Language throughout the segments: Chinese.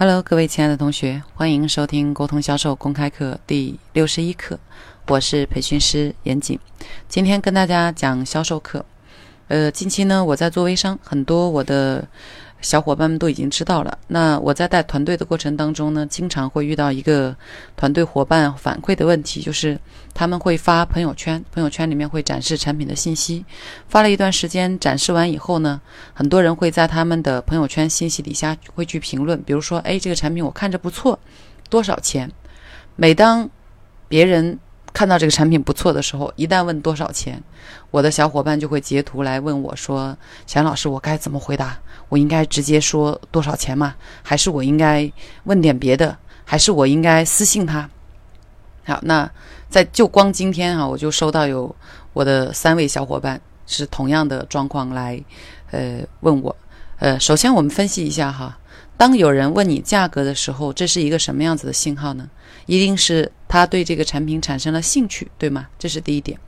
Hello，各位亲爱的同学，欢迎收听沟通销售公开课第六十一课。我是培训师严谨，今天跟大家讲销售课。呃，近期呢，我在做微商，很多我的。小伙伴们都已经知道了。那我在带团队的过程当中呢，经常会遇到一个团队伙伴反馈的问题，就是他们会发朋友圈，朋友圈里面会展示产品的信息。发了一段时间，展示完以后呢，很多人会在他们的朋友圈信息底下会去评论，比如说，哎，这个产品我看着不错，多少钱？每当别人看到这个产品不错的时候，一旦问多少钱，我的小伙伴就会截图来问我说：“小老师，我该怎么回答？我应该直接说多少钱吗？还是我应该问点别的？还是我应该私信他？”好，那在就光今天啊，我就收到有我的三位小伙伴是同样的状况来，呃，问我。呃，首先我们分析一下哈。当有人问你价格的时候，这是一个什么样子的信号呢？一定是他对这个产品产生了兴趣，对吗？这是第一点。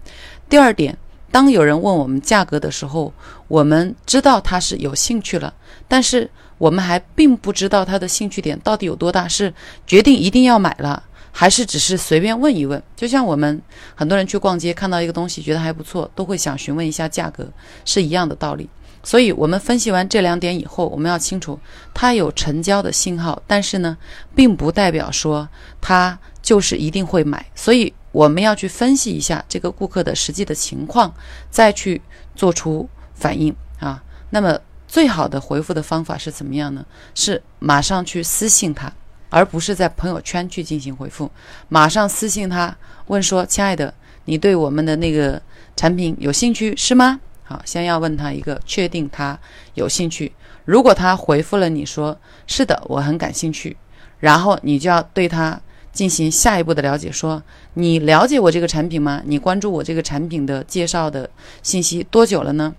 第二点，当有人问我们价格的时候，我们知道他是有兴趣了，但是我们还并不知道他的兴趣点到底有多大，是决定一定要买了，还是只是随便问一问？就像我们很多人去逛街，看到一个东西觉得还不错，都会想询问一下价格，是一样的道理。所以，我们分析完这两点以后，我们要清楚，它有成交的信号，但是呢，并不代表说他就是一定会买。所以，我们要去分析一下这个顾客的实际的情况，再去做出反应啊。那么，最好的回复的方法是怎么样呢？是马上去私信他，而不是在朋友圈去进行回复。马上私信他，问说：“亲爱的，你对我们的那个产品有兴趣是吗？”好，先要问他一个，确定他有兴趣。如果他回复了你说是的，我很感兴趣，然后你就要对他进行下一步的了解，说你了解我这个产品吗？你关注我这个产品的介绍的信息多久了呢？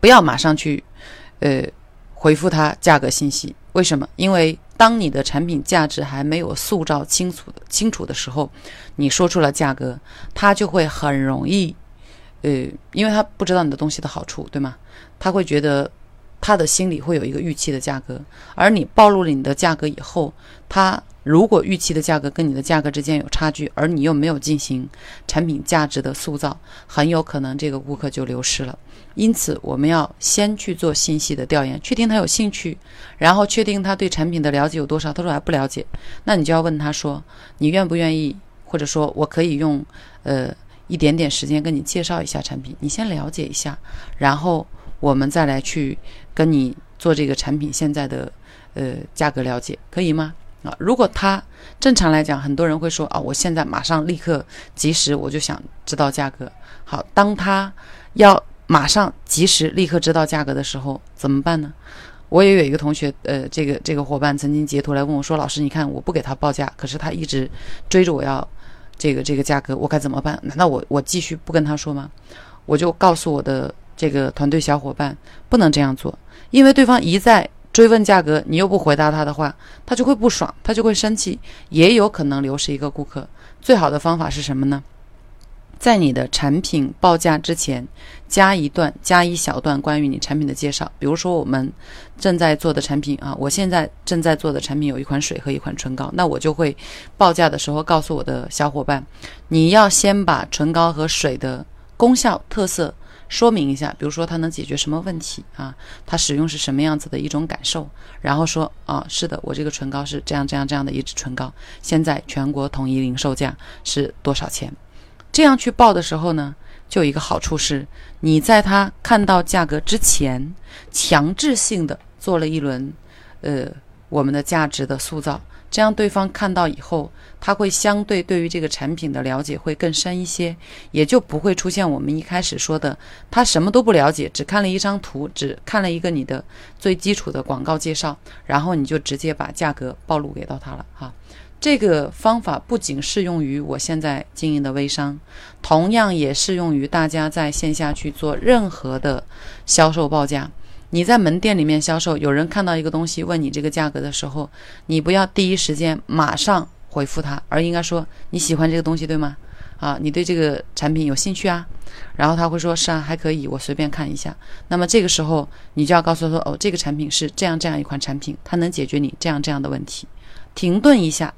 不要马上去，呃，回复他价格信息。为什么？因为当你的产品价值还没有塑造清楚的清楚的时候，你说出了价格，他就会很容易。呃，因为他不知道你的东西的好处，对吗？他会觉得他的心里会有一个预期的价格，而你暴露了你的价格以后，他如果预期的价格跟你的价格之间有差距，而你又没有进行产品价值的塑造，很有可能这个顾客就流失了。因此，我们要先去做信息的调研，确定他有兴趣，然后确定他对产品的了解有多少。他说还不了解，那你就要问他说：“你愿不愿意？或者说我可以用呃。”一点点时间跟你介绍一下产品，你先了解一下，然后我们再来去跟你做这个产品现在的呃价格了解，可以吗？啊，如果他正常来讲，很多人会说啊，我现在马上立刻及时我就想知道价格。好，当他要马上及时立刻知道价格的时候，怎么办呢？我也有一个同学，呃，这个这个伙伴曾经截图来问我说，老师，你看我不给他报价，可是他一直追着我要。这个这个价格我该怎么办？难道我我继续不跟他说吗？我就告诉我的这个团队小伙伴，不能这样做，因为对方一再追问价格，你又不回答他的话，他就会不爽，他就会生气，也有可能流失一个顾客。最好的方法是什么呢？在你的产品报价之前，加一段、加一小段关于你产品的介绍。比如说，我们正在做的产品啊，我现在正在做的产品有一款水和一款唇膏，那我就会报价的时候告诉我的小伙伴，你要先把唇膏和水的功效特色说明一下，比如说它能解决什么问题啊，它使用是什么样子的一种感受，然后说啊，是的，我这个唇膏是这样这样这样的一支唇膏，现在全国统一零售价是多少钱？这样去报的时候呢，就有一个好处是，你在他看到价格之前，强制性的做了一轮，呃，我们的价值的塑造，这样对方看到以后，他会相对对于这个产品的了解会更深一些，也就不会出现我们一开始说的，他什么都不了解，只看了一张图，只看了一个你的最基础的广告介绍，然后你就直接把价格暴露给到他了，哈。这个方法不仅适用于我现在经营的微商，同样也适用于大家在线下去做任何的销售报价。你在门店里面销售，有人看到一个东西问你这个价格的时候，你不要第一时间马上回复他，而应该说你喜欢这个东西对吗？啊，你对这个产品有兴趣啊？然后他会说是啊，还可以，我随便看一下。那么这个时候你就要告诉他说，哦，这个产品是这样这样一款产品，它能解决你这样这样的问题。停顿一下，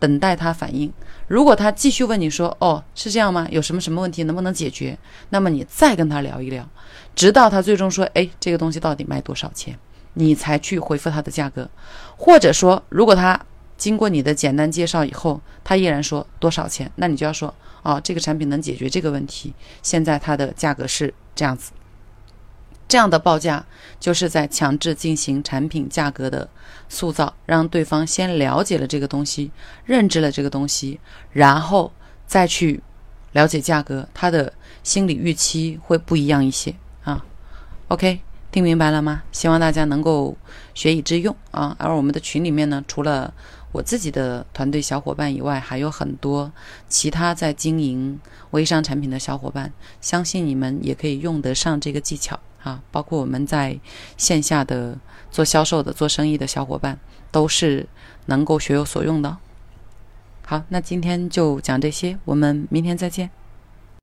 等待他反应。如果他继续问你说，哦，是这样吗？有什么什么问题，能不能解决？那么你再跟他聊一聊，直到他最终说，哎，这个东西到底卖多少钱？你才去回复他的价格，或者说，如果他经过你的简单介绍以后，他依然说多少钱，那你就要说，哦，这个产品能解决这个问题，现在它的价格是这样子。这样的报价就是在强制进行产品价格的塑造，让对方先了解了这个东西，认知了这个东西，然后再去了解价格，他的心理预期会不一样一些啊。OK。听明白了吗？希望大家能够学以致用啊！而我们的群里面呢，除了我自己的团队小伙伴以外，还有很多其他在经营微商产品的小伙伴，相信你们也可以用得上这个技巧啊！包括我们在线下的做销售的、做生意的小伙伴，都是能够学有所用的。好，那今天就讲这些，我们明天再见。